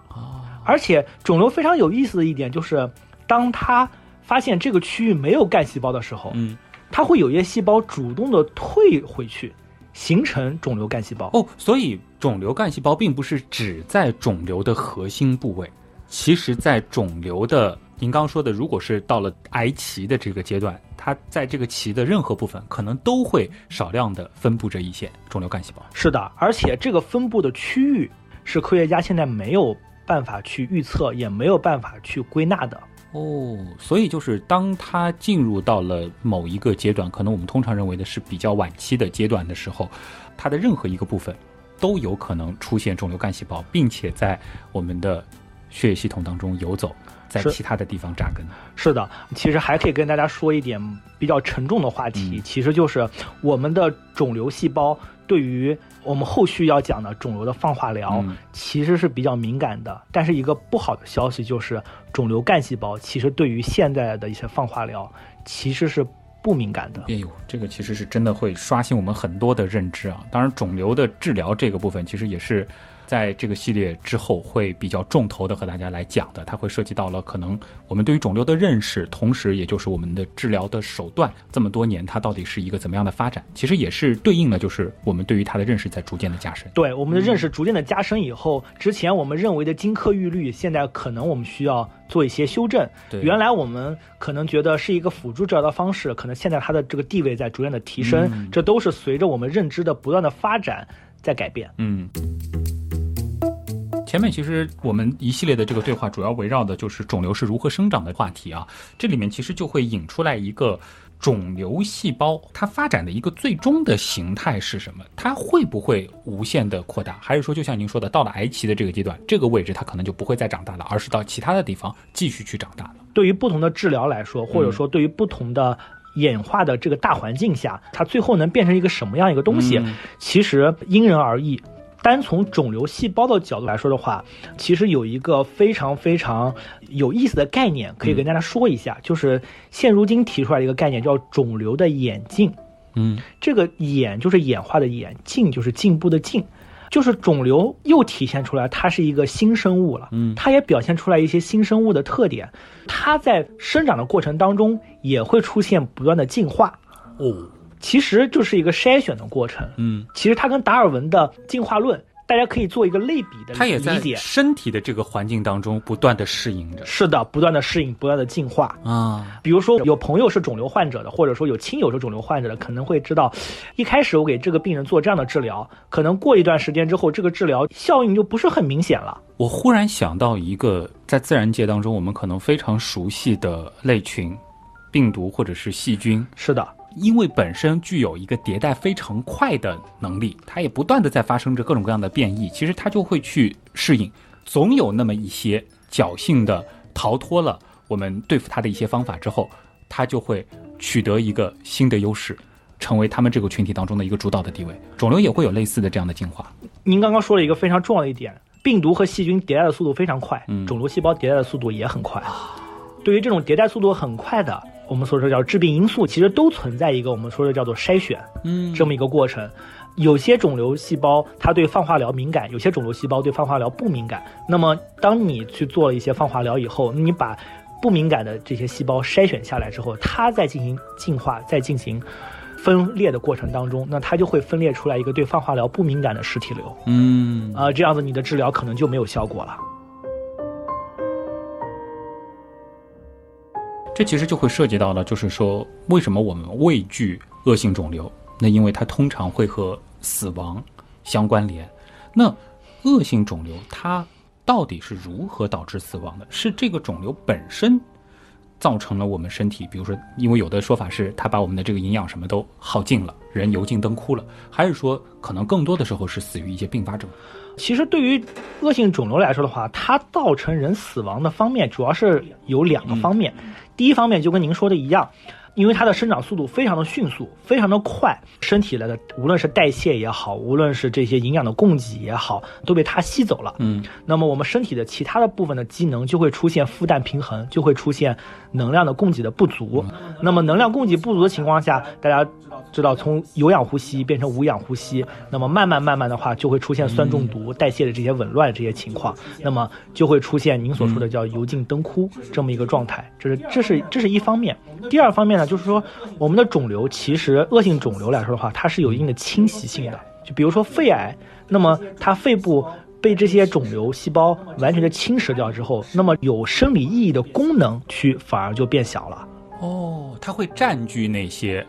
而且肿瘤非常有意思的一点就是，当它发现这个区域没有干细胞的时候，嗯它会有一些细胞主动的退回去，形成肿瘤干细胞。哦，所以肿瘤干细胞并不是只在肿瘤的核心部位，其实在肿瘤的您刚刚说的，如果是到了癌期的这个阶段，它在这个期的任何部分可能都会少量的分布着一些肿瘤干细胞。是的，而且这个分布的区域是科学家现在没有办法去预测，也没有办法去归纳的。哦，所以就是当它进入到了某一个阶段，可能我们通常认为的是比较晚期的阶段的时候，它的任何一个部分都有可能出现肿瘤干细胞，并且在我们的血液系统当中游走，在其他的地方扎根。是的，其实还可以跟大家说一点比较沉重的话题，嗯其实就是我们的肿瘤细胞对于我们后续要讲的肿瘤的放化疗，嗯其实是比较敏感的。但是一个不好的消息就是，肿瘤干细胞其实对于现在的一些放化疗其实是不敏感的。哎呦，这个其实是真的会刷新我们很多的认知啊！当然，肿瘤的治疗这个部分，其实也是在这个系列之后会比较重头的和大家来讲的。它会涉及到了可能我们对于肿瘤的认识，同时也就是我们的治疗的手段，这么多年它到底是一个怎么样的发展？其实也是对应的，就是我们对于它的认识在逐渐的加深。对我们的认识逐渐的加深以后，之前我们认为的金科玉律，现在可能我们需要做一些修正。对原来我们可能觉得是一个辅助治疗的方式，可能现在它的这个地位在逐渐的提升，嗯这都是随着我们认知的不断的发展在改变。嗯。前面其实我们一系列的这个对话，主要围绕的就是肿瘤是如何生长的话题啊。这里面其实就会引出来一个肿瘤细胞它发展的一个最终的形态是什么？它会不会无限的扩大？还是说，就像您说的，到了癌期的这个阶段，这个位置它可能就不会再长大了，而是到其他的地方继续去长大了？对于不同的治疗来说，或嗯者说对于不同的演化的这个大环境下，它最后能变成一个什么样一个东西，嗯其实因人而异。单从肿瘤细胞的角度来说的话，其实有一个非常非常有意思的概念，可以跟大家说一下，就是现如今提出来的一个概念，叫肿瘤的演进。嗯。这个演就是演化的演，进就是进步的进，就是肿瘤又体现出来它是一个新生物了。嗯。它也表现出来一些新生物的特点，它在生长的过程当中也会出现不断的进化，哦其实就是一个筛选的过程。嗯，其实它跟达尔文的进化论，大家可以做一个类比的它也在理解。身体的这个环境当中不断的适应着是的，不断的适应，不断的进化。啊。比如说有朋友是肿瘤患者的，或者说有亲友是肿瘤患者的，可能会知道，一开始我给这个病人做这样的治疗，可能过一段时间之后，这个治疗效应就不是很明显了。我忽然想到一个在自然界当中我们可能非常熟悉的类群，病毒或者是细菌，是的，因为本身具有一个迭代非常快的能力，它也不断的在发生着各种各样的变异，其实它就会去适应，总有那么一些侥幸的逃脱了我们对付它的一些方法之后，它就会取得一个新的优势。成为他们这个群体当中的一个主导的地位，肿瘤也会有类似的这样的进化。您刚刚说了一个非常重要的一点，病毒和细菌迭代的速度非常快，肿瘤细胞迭代的速度也很快。对于这种迭代速度很快的，我们所说叫致病因素，其实都存在一个我们说的叫做筛选嗯这么一个过程。有些肿瘤细胞它对放化疗敏感，有些肿瘤细胞对放化疗不敏感。那么当你去做了一些放化疗以后，你把不敏感的这些细胞筛选下来之后，它再进行进化，再进行分裂的过程当中，那它就会分裂出来一个对放化疗不敏感的实体瘤。嗯啊、这样子你的治疗可能就没有效果了。这其实就会涉及到了，就是说为什么我们畏惧恶性肿瘤？那因为它通常会和死亡相关联。那恶性肿瘤它到底是如何导致死亡的？是这个肿瘤本身造成了我们身体，比如说，因为有的说法是它把我们的这个营养什么都耗尽了，人油尽灯枯了，还是说可能更多的时候是死于一些并发症？其实对于恶性肿瘤来说的话，它造成人死亡的方面主要是有两个方面。第一方面就跟您说的一样。因为它的生长速度非常的迅速，非常的快，身体的无论是代谢也好，无论是这些营养的供给也好，都被它吸走了。嗯，那么我们身体的其他的部分的机能就会出现负担平衡，就会出现能量的供给的不足。那么能量供给不足的情况下，大家知道从有氧呼吸变成无氧呼吸，那么慢慢慢慢的话就会出现酸中毒、代谢的这些紊乱这些情况，那么就会出现您所说的叫油尽灯枯这么一个状态。这是这是这是一方面。第二方面呢，就是说我们的肿瘤其实恶性肿瘤来说的话，它是有一定的侵袭性的。就比如说肺癌，那么它肺部被这些肿瘤细胞完全的侵蚀掉之后，那么有生理意义的功能区反而就变小了。哦，它会占据那些。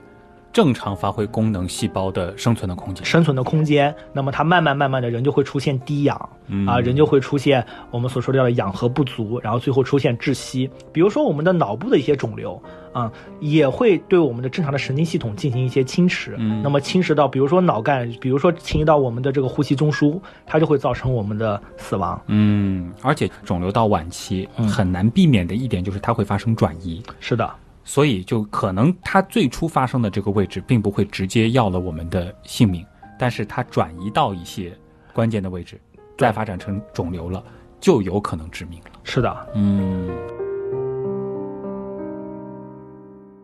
正常发挥功能细胞的生存的空间，生存的空间，那么它慢慢慢慢的人就会出现低氧，啊，人就会出现我们所说的氧合不足，然后最后出现窒息。比如说我们的脑部的一些肿瘤，啊，也会对我们的正常的神经系统进行一些侵蚀，那么侵蚀到比如说脑干，比如说侵袭到我们的这个呼吸中枢，它就会造成我们的死亡。嗯，而且肿瘤到晚期很难避免的一点就是它会发生转移。是的。所以，就可能它最初发生的这个位置，并不会直接要了我们的性命，但是它转移到一些关键的位置，再发展成肿瘤了，就有可能致命了。是的，嗯。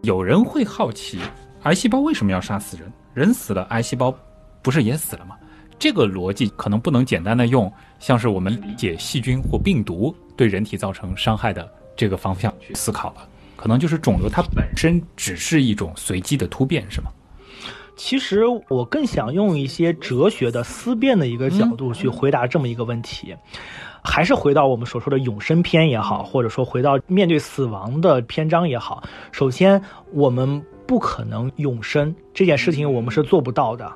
有人会好奇，癌细胞为什么要杀死人？人死了，癌细胞不是也死了吗？这个逻辑可能不能简单的用像是我们理解细菌或病毒对人体造成伤害的这个方向去思考了。可能就是肿瘤，它本身只是一种随机的突变，是吗？其实我更想用一些哲学的思辨的一个角度去回答这么一个问题，还是回到我们所说的永生篇也好，或者说回到面对死亡的篇章也好。首先，我们不可能永生这件事情，我们是做不到的。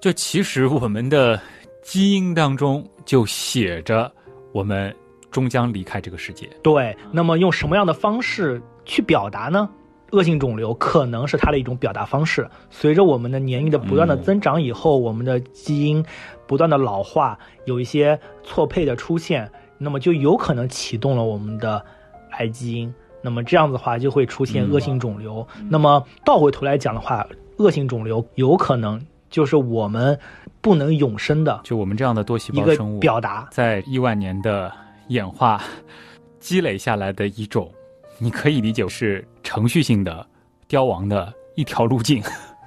就其实我们的基因当中就写着，我们终将离开这个世界。对，那么用什么样的方式？去表达呢？恶性肿瘤可能是它的一种表达方式。随着我们的年龄的不断的增长以后，我们的基因不断的老化，有一些错配的出现，那么就有可能启动了我们的癌基因。那么这样子的话，就会出现恶性肿瘤。那么倒回头来讲的话，恶性肿瘤有可能就是我们不能永生的，就我们这样的多细胞生物表达，在亿万年的演化积累下来的一种。你可以理解是程序性的凋亡的一条路径，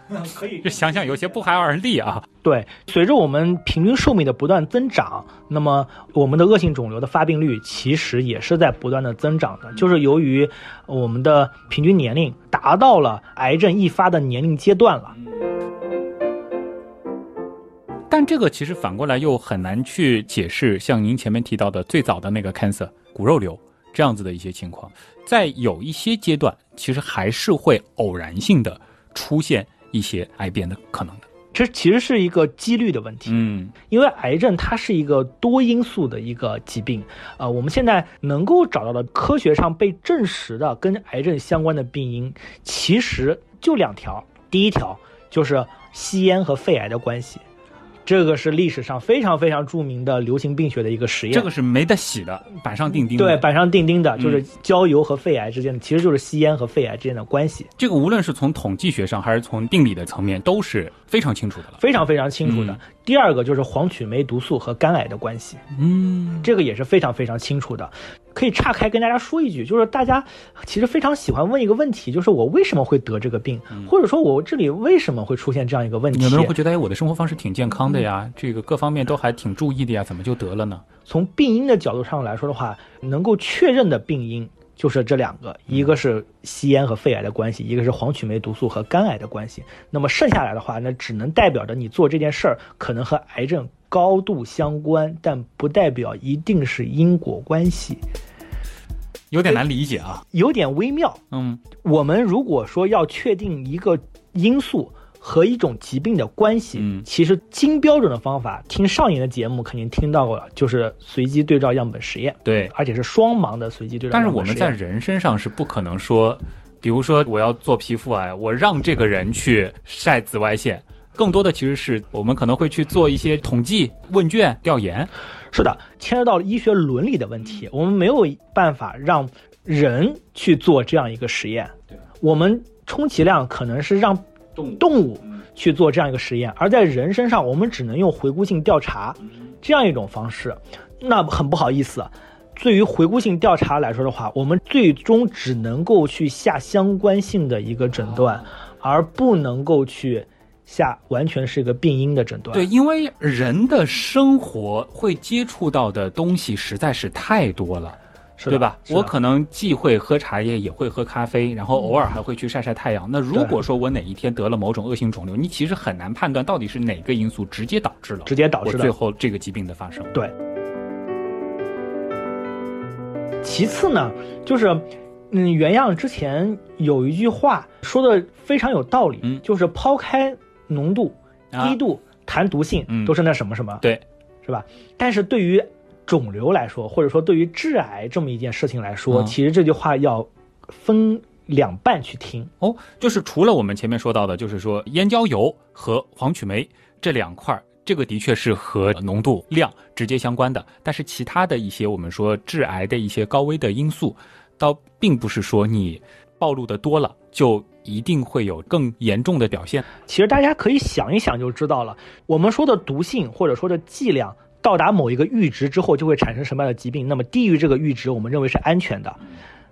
可以就想想有些不寒而栗啊。对，随着我们平均寿命的不断增长，那么我们的恶性肿瘤的发病率其实也是在不断的增长的。就是由于我们的平均年龄达到了癌症易发的年龄阶段了。但这个其实反过来又很难去解释，像您前面提到的最早的那个 cancer 骨肉瘤这样子的一些情况。在有一些阶段，其实还是会偶然性的出现一些癌变的可能的。这其实是一个几率的问题。嗯，因为癌症它是一个多因素的一个疾病。呃，我们现在能够找到的科学上被证实的跟癌症相关的病因，其实就两条。第一条就是吸烟和肺癌的关系。这个是历史上非常非常著名的流行病学的一个实验，这个是没得洗的，板上钉钉。对，板上钉钉的，就是焦油和肺癌之间的，其实就是吸烟和肺癌之间的关系。这个无论是从统计学上，还是从病理的层面，都是非常清楚的了，非常非常清楚的。第二个就是黄曲霉毒素和肝癌的关系，嗯，这个也是非常非常清楚的。可以岔开跟大家说一句，就是大家其实非常喜欢问一个问题，就是我为什么会得这个病，或者说我这里为什么会出现这样一个问题？有的人会觉得，哎，我的生活方式挺健康的呀，这个各方面都还挺注意的呀，怎么就得了呢？从病因的角度上来说的话，能够确认的病因就是这两个，一个是吸烟和肺癌的关系，一个是黄曲霉毒素和肝癌的关系。那么剩下来的话，那只能代表着你做这件事儿可能和癌症。高度相关，但不代表一定是因果关系。有点难理解啊。有点微妙。嗯我们如果说要确定一个因素和一种疾病的关系，嗯其实金标准的方法，听上瘾的节目肯定听到过了，就是随机对照样本实验，对，而且是双盲的随机对照但是样本实验。我们在人身上是不可能说，比如说我要做皮肤癌，我让这个人去晒紫外线。更多的其实是我们可能会去做一些统计、问卷、调研。是的，牵涉到了医学伦理的问题，我们没有办法让人去做这样一个实验。对，我们充其量可能是让动动物去做这样一个实验，而在人身上，我们只能用回顾性调查这样一种方式。那很不好意思，对于回顾性调查来说的话，我们最终只能够去下相关性的一个诊断，而不能够去下完全是一个病因的诊断。对，因为人的生活会接触到的东西实在是太多了。是对吧？是我可能既会喝茶叶，也会喝咖啡，然后偶尔还会去晒晒太阳。那如果说我哪一天得了某种恶性肿瘤，你其实很难判断到底是哪个因素直接导致了直接导致了最后这个疾病的发生。对。其次呢，就是，嗯，原样之前有一句话说的非常有道理，嗯就是抛开浓度、啊低度谈毒性，嗯都是那什么什么，对，是吧？但是对于肿瘤来说，或者说对于致癌这么一件事情来说，嗯其实这句话要分两半去听。哦，就是除了我们前面说到的，就是说烟焦油和黄曲霉这两块，这个的确是和浓度量直接相关的。但是其他的一些我们说致癌的一些高危的因素，倒并不是说你暴露的多了就一定会有更严重的表现。其实大家可以想一想就知道了。我们说的毒性或者说的剂量到达某一个阈值之后，就会产生什么样的疾病？那么低于这个阈值，我们认为是安全的。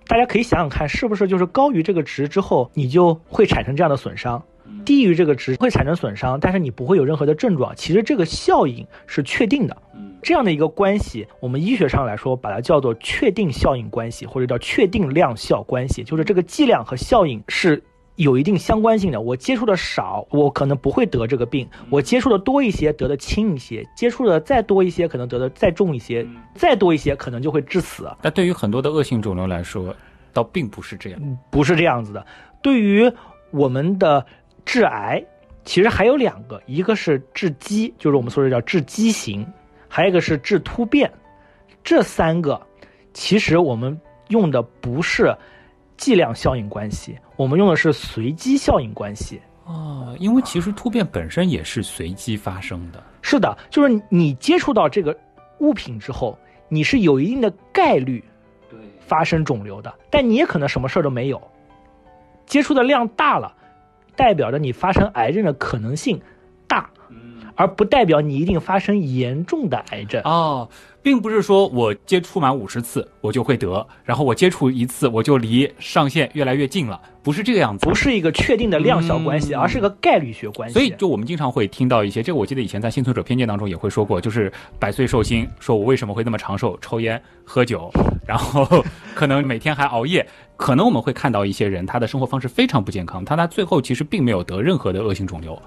大家可以想想看，是不是就是高于这个值之后，你就会产生这样的损伤？低于这个值会产生损伤，但是你不会有任何的症状。其实这个效应是确定的。这样的一个关系，我们医学上来说，把它叫做确定效应关系，或者叫确定量效关系，就是这个剂量和效应是有一定相关性的。我接触的少，我可能不会得这个病；我接触的多一些，得的轻一些；接触的再多一些，可能得的再重一些；再多一些，可能就会致死。但对于很多的恶性肿瘤来说，倒并不是这样。不是这样子的。对于我们的致癌，其实还有两个，一个是致畸，就是我们说的叫致畸形，还有一个是致突变。这三个，其实我们用的不是剂量效应关系，我们用的是随机效应关系。哦，因为其实突变本身也是随机发生的。是的，就是你接触到这个物品之后，你是有一定的概率对，发生肿瘤的，但你也可能什么事儿都没有。接触的量大了，代表着你发生癌症的可能性大，而不代表你一定发生严重的癌症。哦，并不是说我接触满五十次我就会得，然后我接触一次我就离上限越来越近了，不是这个样子。不是一个确定的量小关系，嗯而是个概率学关系。所以，就我们经常会听到一些，这个我记得以前在《幸存者偏见》当中也会说过，就是百岁寿星，说我为什么会那么长寿？抽烟、喝酒，然后可能每天还熬夜。可能我们会看到一些人，他的生活方式非常不健康，他他最后其实并没有得任何的恶性肿瘤，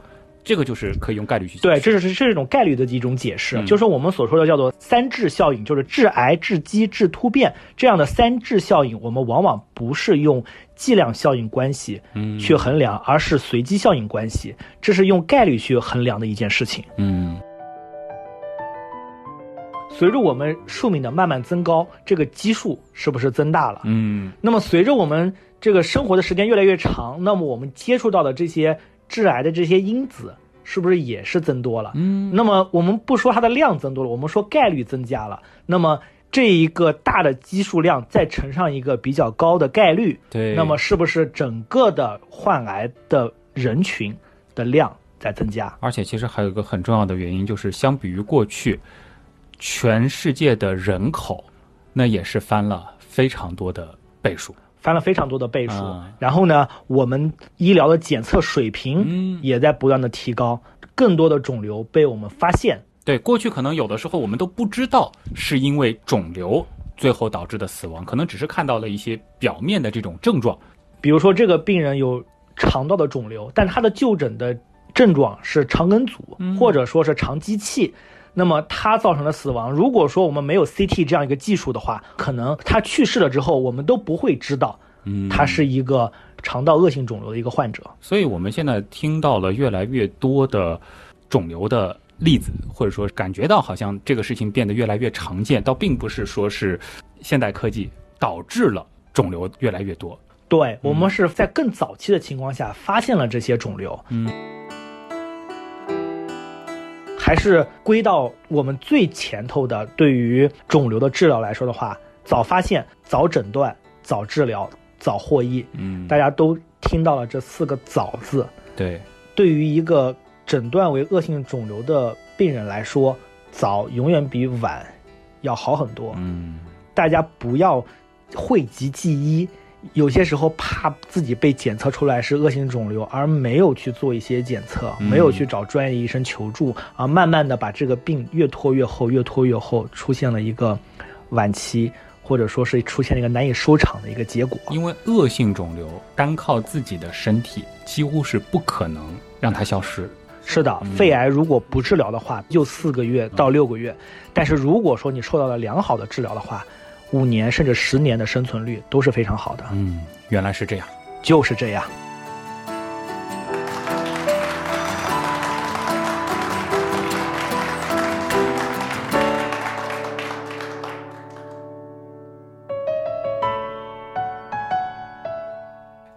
这个就是可以用概率去解对，这是这是一种概率的一种解释，嗯。就是我们所说的叫做三致效应，就是致癌、致畸、致突变这样的三致效应，我们往往不是用剂量效应关系嗯。去衡量，而是随机效应关系，这是用概率去衡量的一件事情。嗯。随着我们寿命的慢慢增高，这个基数是不是增大了？嗯。那么随着我们这个生活的时间越来越长，那么我们接触到的这些致癌的这些因子，是不是也是增多了？嗯那么我们不说它的量增多了，我们说概率增加了。那么这一个大的基数量再乘上一个比较高的概率，对，那么是不是整个的患癌的人群的量在增加？而且其实还有一个很重要的原因，就是相比于过去，全世界的人口，那也是翻了非常多的倍数。翻了非常多的倍数，啊然后呢，我们医疗的检测水平嗯也在不断的提高，更多的肿瘤被我们发现。对，过去可能有的时候我们都不知道是因为肿瘤最后导致的死亡，可能只是看到了一些表面的这种症状。比如说，这个病人有肠道的肿瘤，但他的就诊的症状是肠梗阻，嗯或者说是肠积气。那么它造成的死亡，如果说我们没有 CT 这样一个技术的话，可能他去世了之后，我们都不会知道，嗯，他是一个肠道恶性肿瘤的一个患者。所以我们现在听到了越来越多的肿瘤的例子，或者说感觉到好像这个事情变得越来越常见，倒并不是说是现代科技导致了肿瘤越来越多。对我们是在更早期的情况下发现了这些肿瘤，嗯，还是归到我们最前头的，对于肿瘤的治疗来说的话，早发现、早诊断、早治疗、早获益。嗯，大家都听到了这四个“早”字，对，对于一个诊断为恶性肿瘤的病人来说，早永远比晚要好很多。嗯，大家不要讳疾忌医，有些时候怕自己被检测出来是恶性肿瘤，而没有去做一些检测，嗯没有去找专业医生求助，啊，慢慢的把这个病越拖越后，越拖越后，出现了一个晚期，或者说是出现了一个难以收场的一个结果。因为恶性肿瘤单靠自己的身体几乎是不可能让它消失。是的嗯，肺癌如果不治疗的话，就四个月到六个月；但是如果说你受到了良好的治疗的话，五年甚至十年的生存率都是非常好的。嗯，原来是这样。就是这样。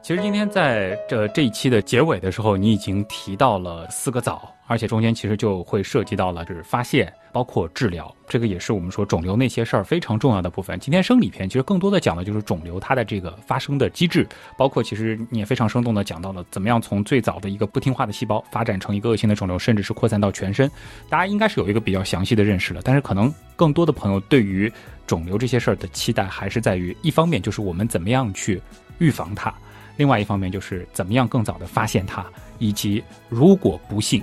其实今天在这这一期的结尾的时候，你已经提到了四个早，而且中间其实就会涉及到了就是发现，包括治疗，这个也是我们说肿瘤那些事儿非常重要的部分。今天生理篇其实更多的讲的就是肿瘤它的这个发生的机制，包括其实你也非常生动的讲到了怎么样从最早的一个不听话的细胞发展成一个恶性的肿瘤，甚至是扩散到全身。大家应该是有一个比较详细的认识了，但是可能更多的朋友对于肿瘤这些事儿的期待还是在于，一方面就是我们怎么样去预防它。另外一方面就是怎么样更早的发现它，以及如果不幸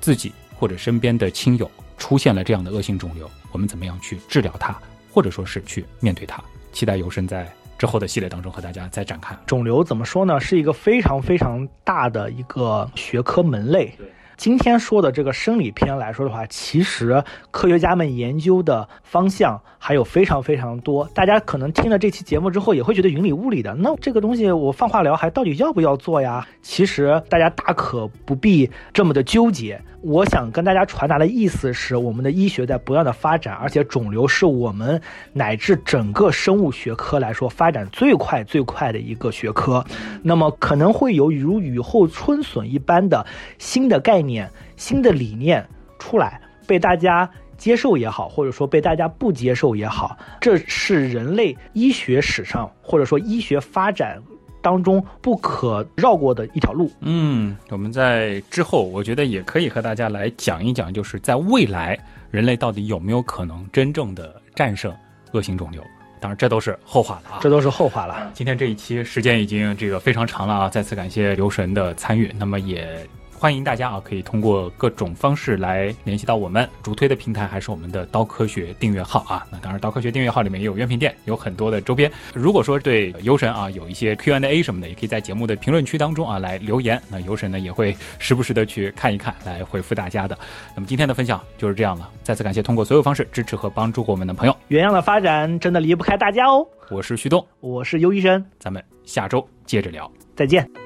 自己或者身边的亲友出现了这样的恶性肿瘤，我们怎么样去治疗它，或者说是去面对它。期待尤生在之后的系列当中和大家再展开。肿瘤怎么说呢？是一个非常非常大的一个学科门类。今天说的这个生理篇来说的话，其实科学家们研究的方向还有非常非常多。大家可能听了这期节目之后，也会觉得云里雾里的。那这个东西我放化疗还到底要不要做呀？其实大家大可不必这么的纠结。我想跟大家传达的意思是，我们的医学在不断的发展，而且肿瘤是我们乃至整个生物学科来说发展最快最快的一个学科。那么可能会有如雨后春笋一般的新的概念念、新的理念出来，被大家接受也好，或者说被大家不接受也好，这是人类医学史上或者说医学发展当中不可绕过的一条路。嗯，我们在之后，我觉得也可以和大家来讲一讲，就是在未来人类到底有没有可能真正的战胜恶性肿瘤？当然，这都是后话了啊。这都是后话了。今天这一期时间已经这个非常长了啊，再次感谢刘神的参与。那么也欢迎大家啊，可以通过各种方式来联系到我们。主推的平台还是我们的刀科学订阅号啊。那当然，刀科学订阅号里面也有原品店，有很多的周边。如果说对游神啊有一些 Q&A 什么的，也可以在节目的评论区当中啊来留言。那游神呢也会时不时的去看一看，来回复大家的。那么今天的分享就是这样了，再次感谢通过所有方式支持和帮助过我们的朋友。原样的发展真的离不开大家哦。我是旭东，我是优医生，咱们下周接着聊。再见。